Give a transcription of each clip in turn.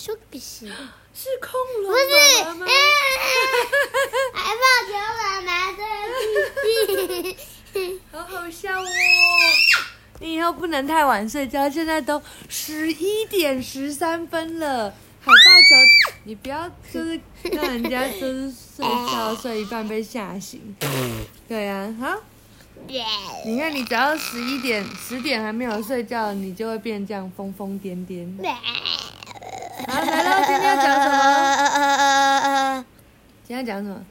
说不是，是恐龙不是，妈妈吗？还抱球了，拿着。好好笑哦！你以后不能太晚睡觉，现在都十一点十三分了，海豹球，你不要就是让人家就是睡觉睡一半被吓醒。对呀、好，你看你只要十一点十点还没有睡觉，你就会变这样疯疯癫癫。来喽，今天要讲什么？今天讲什么？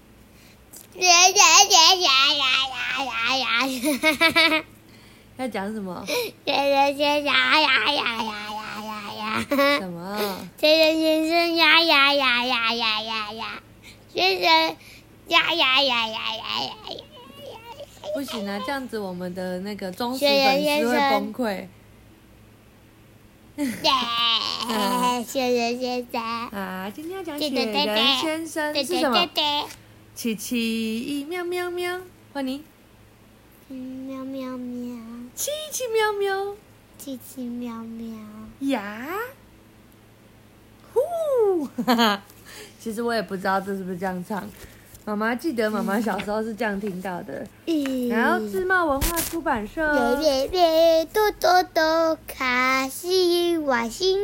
先生先生呀呀呀呀呀！哈哈哈哈哈。要讲什么？先生先生呀呀呀呀呀呀！什么？先生先生呀呀呀呀呀呀呀！先生呀呀呀呀呀呀呀呀！不行啊，这样子我们的那个忠实粉丝会崩溃。耶！先生先生，啊，今天要讲雪人对先生是什么？对对，琪琪喵喵喵，换你。嗯，喵喵喵，七七喵喵奇奇喵喵。呀，呼，哈哈。其实我也不知道这是不是这样唱。妈妈记得妈妈小时候是这样听到的。然后自贸文化出版社别别别，多多多，卡西外星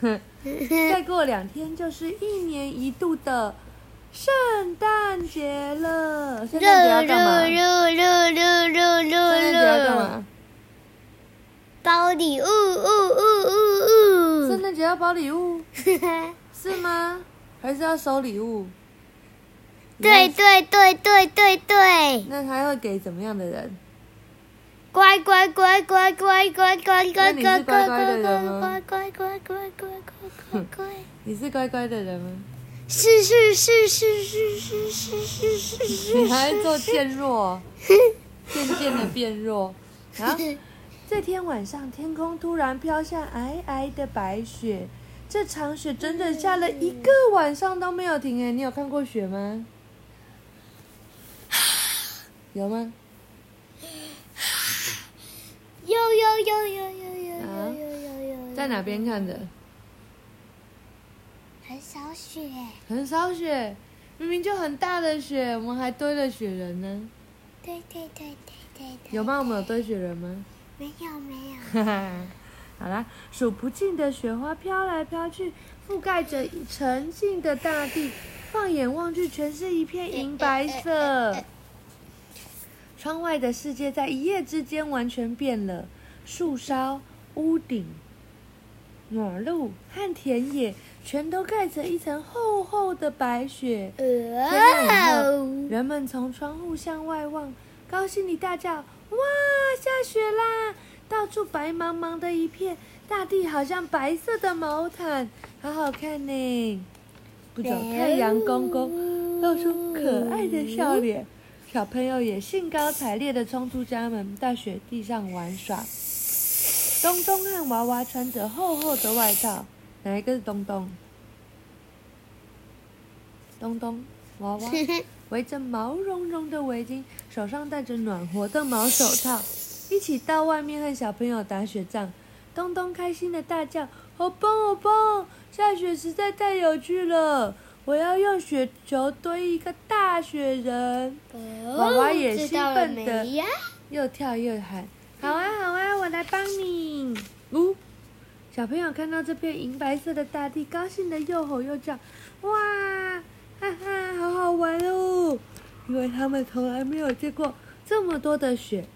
人。再过两天就是一年一度的圣诞节了。圣诞节要干嘛？噜噜噜噜噜圣诞节要干噜噜，嘛？包礼物，呜呜呜圣诞节要包礼物呜。是吗？还是要收礼物？对对对对对对，那他会给怎么样的人？乖乖乖乖乖乖乖乖乖乖乖乖乖乖乖乖乖乖乖，你是乖乖的人吗？是是是是是是是是是是，你还会做渐弱，渐渐的变弱。好，这天晚上，天空突然飘下皑皑的白雪。这场雪整整下了一个晚上都没有停哎，你有看过雪吗？有吗？有有有有有有有有有有，在哪边看的？很少雪，很少雪，明明就很大的雪，我们还堆了雪人呢。对对对对对对，有吗？我们有堆雪人吗？没有没有，哈哈，好啦，数不尽的雪花飘来飘去，覆盖着沉静的大地。放眼望去，全是一片银白色。窗外的世界在一夜之间完全变了，树梢、屋顶、马路和田野全都盖着一层厚厚的白雪。哦，人们从窗户向外望，高兴地大叫：“哇，下雪啦！”到处白茫茫的一片，大地好像白色的毛毯，好好看呢。不久，太阳公公露出可爱的笑脸，小朋友也兴高采烈地冲出家门，到雪地上玩耍。东东和娃娃穿着厚厚的外套，哪一个是东东？东东，娃娃。围着毛茸茸的围巾，手上戴着暖和的毛手套，一起到外面和小朋友打雪仗。东东开心的大叫：“好棒好棒！下雪实在太有趣了！我要用雪球堆一个大雪人。”娃娃也兴奋的，又跳又喊：“好啊好啊，我来帮你！”呜、小朋友看到这片银白色的大地，高兴的又吼又叫：“哇！哈哈，好好玩哦！”因为他们从来没有见过这么多的雪。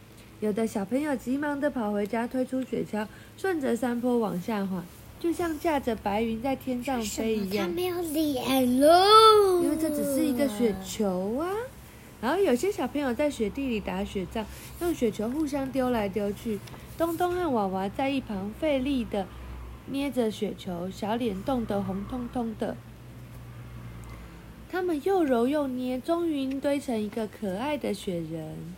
有的小朋友急忙的跑回家，推出雪橇，顺着山坡往下滑，就像驾着白云在天上飞一样。它没有脸喽，因为这只是一个雪球啊。然后有些小朋友在雪地里打雪仗，用雪球互相丢来丢去。东东和娃娃在一旁费力的捏着雪球，小脸冻得红彤彤的。他们又揉又捏，终于堆成一个可爱的雪人。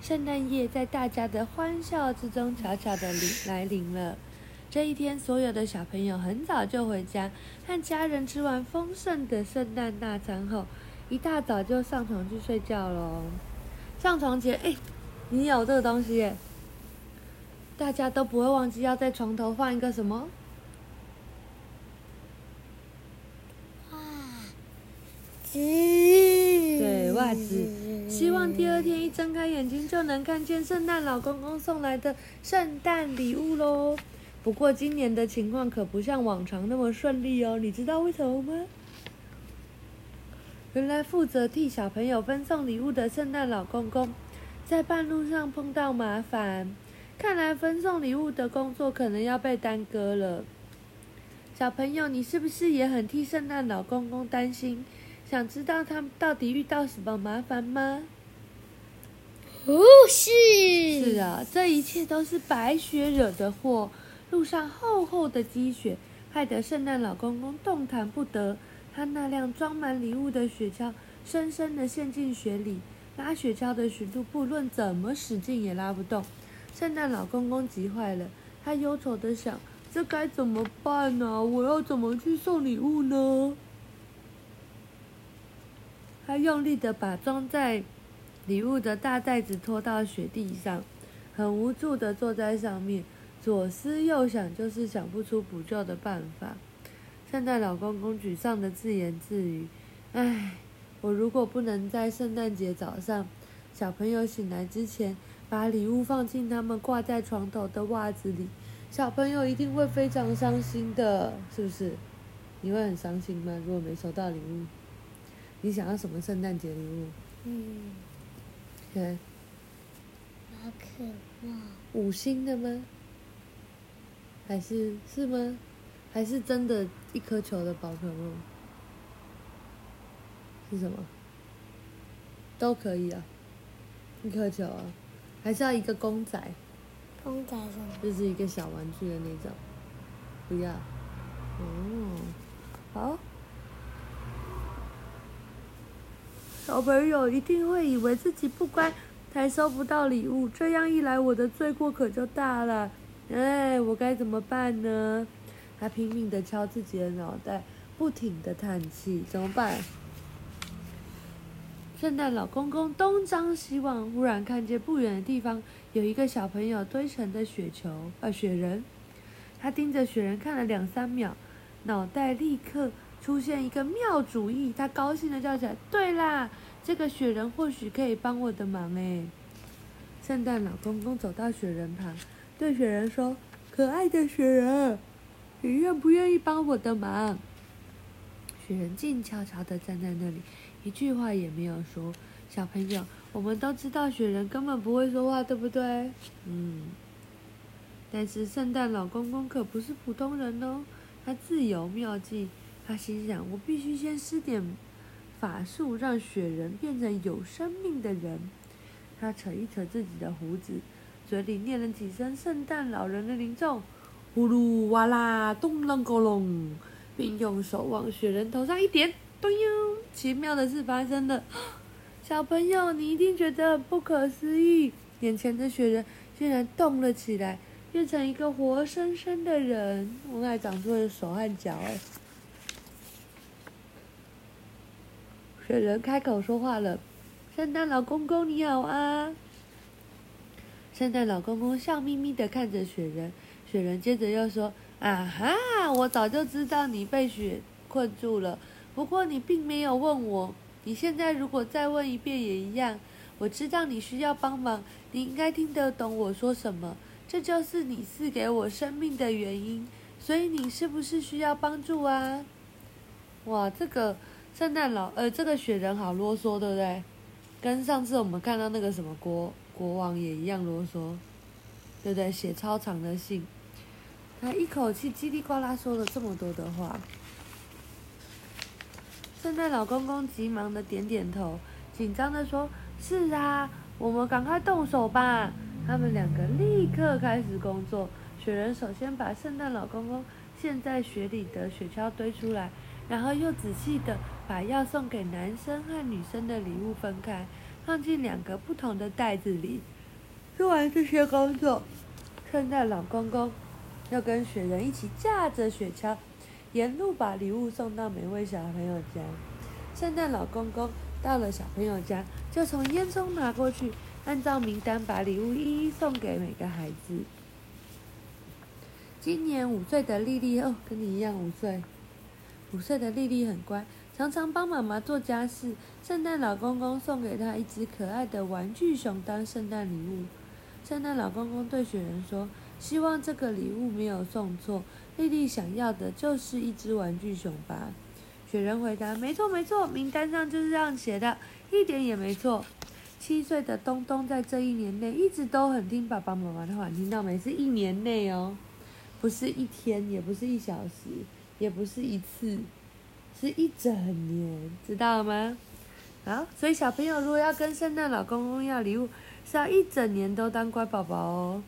圣诞夜在大家的欢笑之中悄悄的临来临了。这一天，所有的小朋友很早就回家，和家人吃完丰盛的圣诞大餐后，一大早就上床去睡觉喽。上床前，哎，你有这个东西耶？大家都不会忘记要在床头放一个什么？袜子。对，袜子。希望第二天一睁开眼睛就能看见圣诞老公公送来的圣诞礼物喽。不过今年的情况可不像往常那么顺利哦，你知道为什么吗？原来负责替小朋友分送礼物的圣诞老公公，在半路上碰到麻烦，看来分送礼物的工作可能要被耽搁了。小朋友，你是不是也很替圣诞老公公担心？想知道他到底遇到什么麻烦吗？不是。是啊，这一切都是白雪惹的祸。路上厚厚的积雪，害得圣诞老公公动弹不得。他那辆装满礼物的雪橇深深地陷进雪里，拉雪橇的驯鹿不论怎么使劲也拉不动。圣诞老公公急坏了，他忧愁地想：这该怎么办呢？我要怎么去送礼物呢？他用力地把装在礼物的大袋子拖到雪地上，很无助地坐在上面。左思右想，就是想不出补救的办法。圣诞老公公沮丧的自言自语：“唉，我如果不能在圣诞节早上，小朋友醒来之前，把礼物放进他们挂在床头的袜子里，小朋友一定会非常伤心的，是不是？你会很伤心吗？如果没收到礼物，你想要什么圣诞节礼物？嗯，对，好可怕。五星的吗？还是是吗？还是真的一颗球的宝可梦？是什么？都可以啊，一颗球啊，还是要一个公仔？公仔什么？就是一个小玩具的那种。不要。哦，好。小朋友一定会以为自己不乖才收不到礼物，这样一来，我的罪过可就大了。哎，我该怎么办呢？他拼命的敲自己的脑袋，不停的叹气。怎么办？圣诞老公公东张西望，忽然看见不远的地方有一个小朋友堆成的雪球，呃，雪人。他盯着雪人看了两三秒，脑袋立刻出现一个妙主意。他高兴的叫起来：“对啦，这个雪人或许可以帮我的忙哎！”圣诞老公公走到雪人旁。对雪人说：“可爱的雪人，你愿不愿意帮我的忙？”雪人静悄悄的站在那里，一句话也没有说。小朋友，我们都知道雪人根本不会说话，对不对？嗯。但是圣诞老公公可不是普通人哦，他自有妙计。他心想：我必须先施点法术，让雪人变成有生命的人。他扯一扯自己的胡子。嘴里念了几声圣诞老人的灵咒，呼噜哇啦，咚啷咕隆，并用手往雪人头上一点，咚哟！奇妙的事发生了，小朋友，你一定觉得不可思议，眼前的雪人竟然动了起来，变成一个活生生的人，我还长出了手和脚哎！雪人开口说话了：“圣诞老公公你好啊！”圣诞老公公笑眯眯的看着雪人，雪人接着又说：“啊哈，我早就知道你被雪困住了，不过你并没有问我。你现在如果再问一遍也一样。我知道你需要帮忙，你应该听得懂我说什么。这就是你赐给我生命的原因。所以你是不是需要帮助啊？”哇，这个圣诞老呃，这个雪人好啰嗦，对不对？跟上次我们看到那个什么锅。国王也一样啰嗦，对不对？写超长的信，他一口气叽里呱啦说了这么多的话。圣诞老公公急忙的点点头，紧张的说：“是啊，我们赶快动手吧！”他们两个立刻开始工作。雪人首先把圣诞老公公陷在雪里的雪橇堆出来，然后又仔细的把要送给男生和女生的礼物分开。放进两个不同的袋子里。做完这些工作，圣诞老公公要跟雪人一起驾着雪橇，沿路把礼物送到每位小朋友家。圣诞老公公到了小朋友家，就从烟囱拿过去，按照名单把礼物一一送给每个孩子。今年五岁的丽丽哦，跟你一样五岁。五岁的丽丽很乖。常常帮妈妈做家事。圣诞老公公送给她一只可爱的玩具熊当圣诞礼物。圣诞老公公对雪人说：“希望这个礼物没有送错，丽丽想要的就是一只玩具熊吧？”雪人回答：“没错，没错，名单上就是这样写的，一点也没错。”七岁的东东在这一年内一直都很听爸爸妈妈的话，听到没？是一年内哦，不是一天，也不是一小时，也不是一次，是一整年，知道吗？好，所以小朋友如果要跟圣诞老公公要礼物，是要一整年都当乖宝宝哦。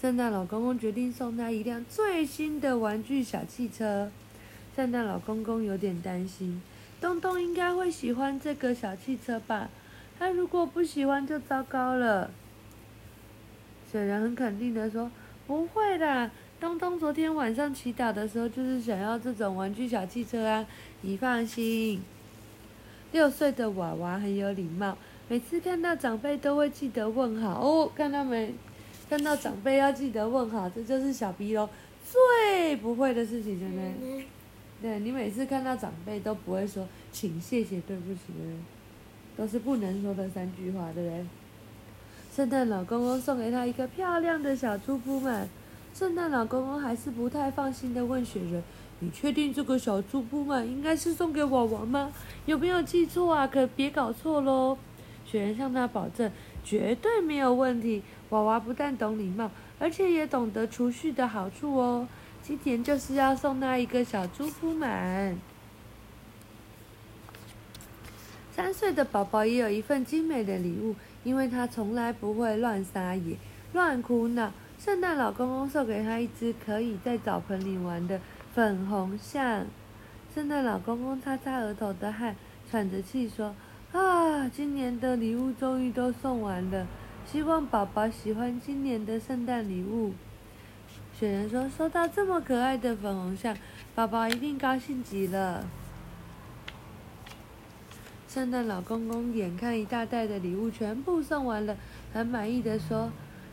圣诞老公公决定送他一辆最新的玩具小汽车。圣诞老公公有点担心，东东应该会喜欢这个小汽车吧？他如果不喜欢就糟糕了。雪人很肯定的说：“不会的，东东昨天晚上祈祷的时候就是想要这种玩具小汽车啊，你放心。”六岁的娃娃很有礼貌，每次看到长辈都会记得问好哦。看到没？看到长辈要记得问好，这就是小鼻龙最不会的事情，对不对？对你每次看到长辈都不会说请、谢谢、对不起的。都是不能说的三句话，对不对？圣诞老公公送给他一个漂亮的小猪铺满。圣诞老公公还是不太放心的问雪人：“你确定这个小猪铺满应该是送给娃娃吗？有没有记错啊？可别搞错喽！”雪人向他保证：“绝对没有问题。娃娃不但懂礼貌，而且也懂得储蓄的好处哦。今天就是要送他一个小猪铺满。”三岁的宝宝也有一份精美的礼物，因为他从来不会乱撒野、乱哭闹。圣诞老公公送给他一只可以在澡盆里玩的粉红象。圣诞老公公擦擦额头的汗，喘着气说：“啊，今年的礼物终于都送完了，希望宝宝喜欢今年的圣诞礼物。”雪人说：“收到这么可爱的粉红象，宝宝一定高兴极了。”圣诞老公公眼看一大袋的礼物全部送完了，很满意的说：“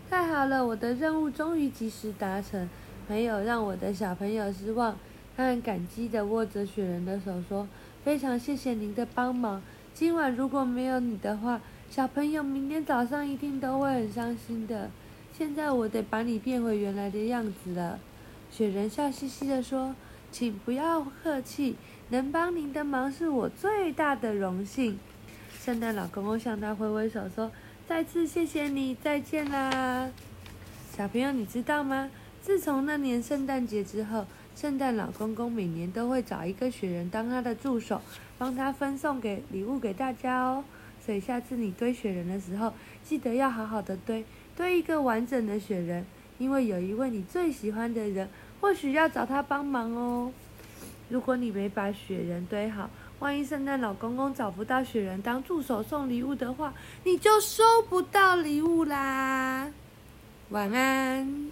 太好了，我的任务终于及时达成，没有让我的小朋友失望。”他很感激的握着雪人的手说：“非常谢谢您的帮忙。今晚如果没有你的话，小朋友明天早上一定都会很伤心的。现在我得把你变回原来的样子了。”雪人笑嘻嘻的说：“请不要客气。”能帮您的忙是我最大的荣幸。圣诞老公公向他挥挥手说：“再次谢谢你，再见啦！”小朋友，你知道吗？自从那年圣诞节之后，圣诞老公公每年都会找一个雪人当他的助手，帮他分送给礼物给大家哦。所以下次你堆雪人的时候，记得要好好的堆，堆一个完整的雪人，因为有一位你最喜欢的人，或许要找他帮忙哦。如果你没把雪人堆好，万一圣诞老公公找不到雪人当助手送礼物的话，你就收不到礼物啦。晚安。